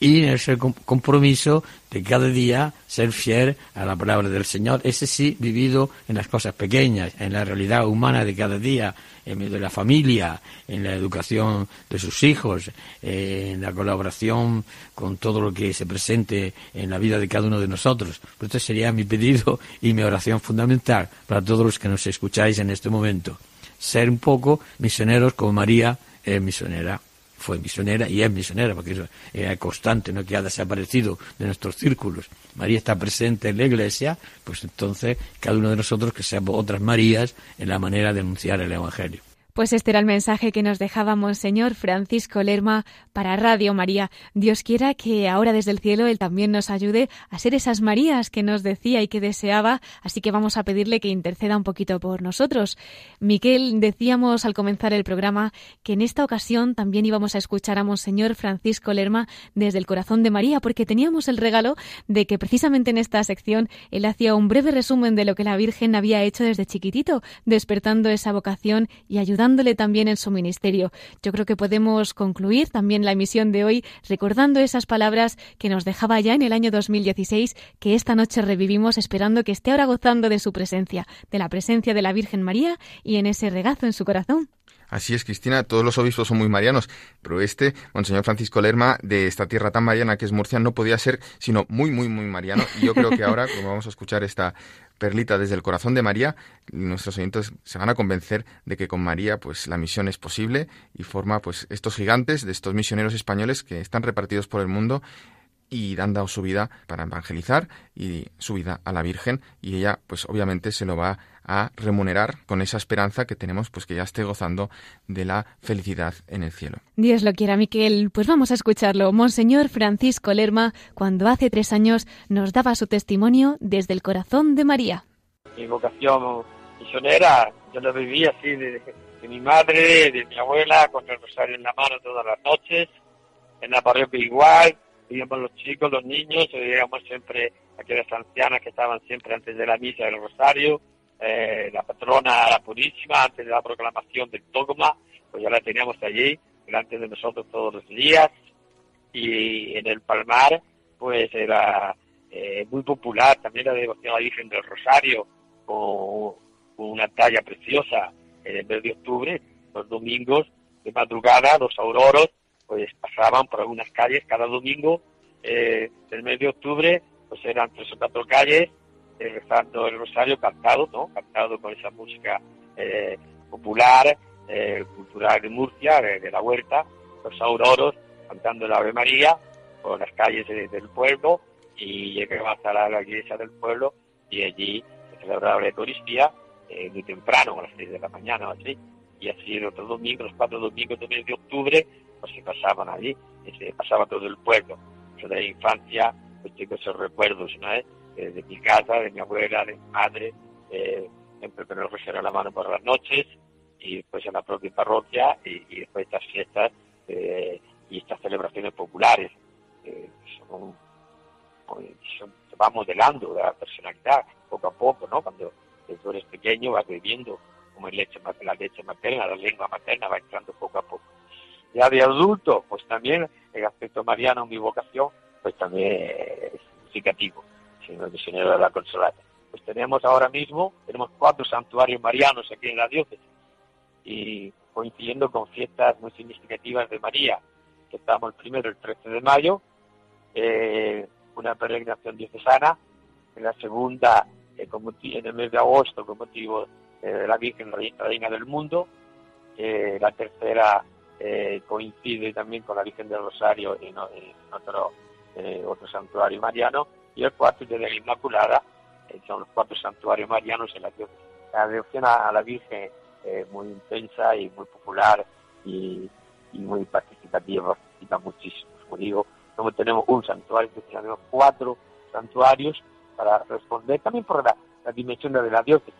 y en ese com- compromiso de cada día ser fiel a la palabra del Señor. Ese sí vivido en las cosas pequeñas, en la realidad humana de cada día, en medio de la familia, en la educación de sus hijos, en la colaboración con todo lo que se presente en la vida de cada uno de nosotros. Pues este sería mi pedido y mi oración fundamental para todos los que nos escucháis en este momento. Ser un poco misioneros como María es misionera fue misionera y es misionera, porque eso es constante, no que ha desaparecido de nuestros círculos. María está presente en la iglesia, pues entonces cada uno de nosotros que seamos otras Marías en la manera de anunciar el Evangelio. Pues este era el mensaje que nos dejaba Monseñor Francisco Lerma para Radio María. Dios quiera que ahora desde el cielo Él también nos ayude a ser esas Marías que nos decía y que deseaba, así que vamos a pedirle que interceda un poquito por nosotros. Miquel, decíamos al comenzar el programa que en esta ocasión también íbamos a escuchar a Monseñor Francisco Lerma desde el corazón de María, porque teníamos el regalo de que precisamente en esta sección Él hacía un breve resumen de lo que la Virgen había hecho desde chiquitito, despertando esa vocación y ayudando también en su ministerio. Yo creo que podemos concluir también la emisión de hoy recordando esas palabras que nos dejaba ya en el año 2016, que esta noche revivimos esperando que esté ahora gozando de su presencia, de la presencia de la Virgen María y en ese regazo en su corazón. Así es, Cristina, todos los obispos son muy marianos, pero este, Monseñor Francisco Lerma, de esta tierra tan mariana que es Murcia, no podía ser sino muy, muy, muy mariano. Y yo creo que ahora, como vamos a escuchar esta perlita desde el corazón de María, nuestros oyentes se van a convencer de que con María pues la misión es posible y forma pues estos gigantes de estos misioneros españoles que están repartidos por el mundo y han dado su vida para evangelizar y su vida a la Virgen y ella pues obviamente se lo va a remunerar con esa esperanza que tenemos pues que ya esté gozando de la felicidad en el cielo. Dios lo quiera, Miquel. Pues vamos a escucharlo. Monseñor Francisco Lerma, cuando hace tres años nos daba su testimonio desde el corazón de María. Mi vocación misionera, yo la viví así de, de mi madre, de mi abuela, con el rosario en la mano todas las noches, en la parroquia igual, íbamos los chicos, los niños, íbamos siempre aquellas ancianas que estaban siempre antes de la misa del rosario, eh, la patrona, la purísima, antes de la proclamación del dogma, pues ya la teníamos allí, delante de nosotros todos los días, y en el Palmar, pues era eh, muy popular también la devoción a la Virgen del Rosario, con, con una talla preciosa en el mes de octubre, los domingos de madrugada, los auroros, pues pasaban por algunas calles cada domingo eh, del mes de octubre, pues eran tres o cuatro calles eh, rezando el rosario cantado, ¿no? Cantado con esa música eh, popular, eh, cultural de Murcia, de, la huerta, los auroros cantando el Ave María por las calles de, del pueblo y llegaba hasta la, la, iglesia del pueblo y allí se celebraba la Eucaristía eh, muy temprano, a las seis de la mañana o así, y así el otro domingo, los cuatro domingos del mes de octubre, pues se pasaban allí, se pasaba todo el pueblo. Yo de la infancia, pues tengo esos recuerdos. De mi casa, de mi abuela, de mi madre, eh, siempre el rosario a la mano por las noches, y después en la propia parroquia, y, después estas fiestas eh, y estas celebraciones populares. Son, son, va modelando la personalidad poco a poco, ¿no? Cuando tú eres pequeño vas bebiendo como leche, la leche materna, la lengua materna va entrando poco a poco. Ya de adulto, pues también el aspecto mariano, mi vocación, pues también es significativo, siendo el misionero de la Consolata. Pues tenemos ahora mismo, tenemos cuatro santuarios marianos aquí en la diócesis, y coincidiendo con fiestas muy significativas de María, que estamos el primero, el 13 de mayo, eh, una peregrinación diocesana, en la segunda, eh, en el mes de agosto, con motivo eh, la Virgen Re- Reina del Mundo, la tercera coincide también con la Virgen del Rosario en, en otro, otro santuario mariano, y el cuarto de la Inmaculada, eh, son los cuatro santuarios marianos en la que la devoción a, la Virgen es muy intensa y muy popular y, muy participativa, participa muchísimo. Como digo, como tenemos un santuario, tenemos cuatro santuarios para responder también por la, la dimensión de la diócesis.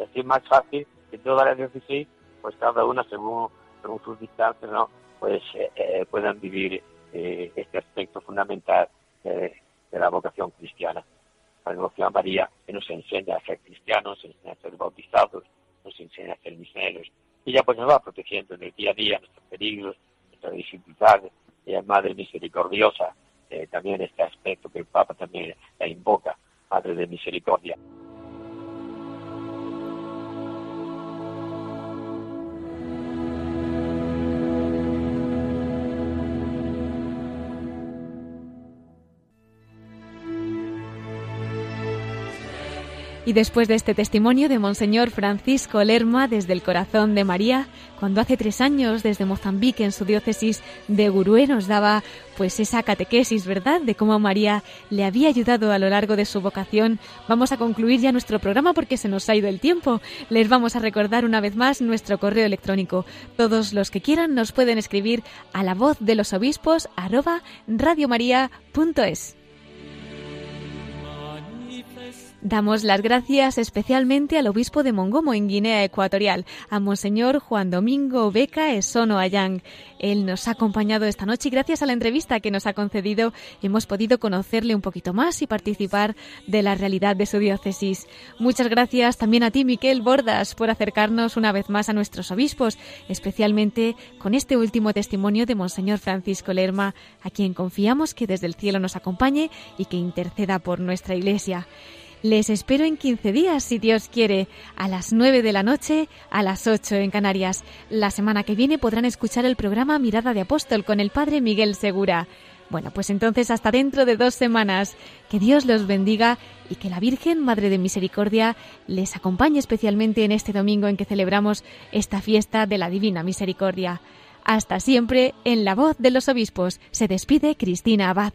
Y así es más fácil que todas las diócesis, pues cada una según, según sus distancias, ¿no? pues eh, eh, puedan vivir eh, este aspecto fundamental eh, de la vocación cristiana. La devoción a María que nos enseña a ser cristianos, nos enseña a ser bautizados, nos enseña a ser misioneros. Ella pues nos va protegiendo en el día a día nuestros peligros, nuestras dificultades. Ella es Madre misericordiosa, eh, también este aspecto que el Papa también la invoca, Madre de Misericordia. Y después de este testimonio de Monseñor Francisco Lerma desde el corazón de María, cuando hace tres años desde Mozambique en su diócesis de Gurué nos daba pues esa catequesis, ¿verdad?, de cómo María le había ayudado a lo largo de su vocación, vamos a concluir ya nuestro programa porque se nos ha ido el tiempo. Les vamos a recordar una vez más nuestro correo electrónico. Todos los que quieran nos pueden escribir a la voz de los obispos arroba radiomaria.es. Damos las gracias especialmente al obispo de Mongomo en Guinea Ecuatorial, a Monseñor Juan Domingo Beca Esono Ayang. Él nos ha acompañado esta noche y gracias a la entrevista que nos ha concedido hemos podido conocerle un poquito más y participar de la realidad de su diócesis. Muchas gracias también a ti, Miquel Bordas, por acercarnos una vez más a nuestros obispos, especialmente con este último testimonio de Monseñor Francisco Lerma, a quien confiamos que desde el cielo nos acompañe y que interceda por nuestra Iglesia. Les espero en 15 días, si Dios quiere, a las 9 de la noche, a las 8 en Canarias. La semana que viene podrán escuchar el programa Mirada de Apóstol con el Padre Miguel Segura. Bueno, pues entonces hasta dentro de dos semanas. Que Dios los bendiga y que la Virgen, Madre de Misericordia, les acompañe especialmente en este domingo en que celebramos esta fiesta de la Divina Misericordia. Hasta siempre, en la voz de los obispos, se despide Cristina Abad.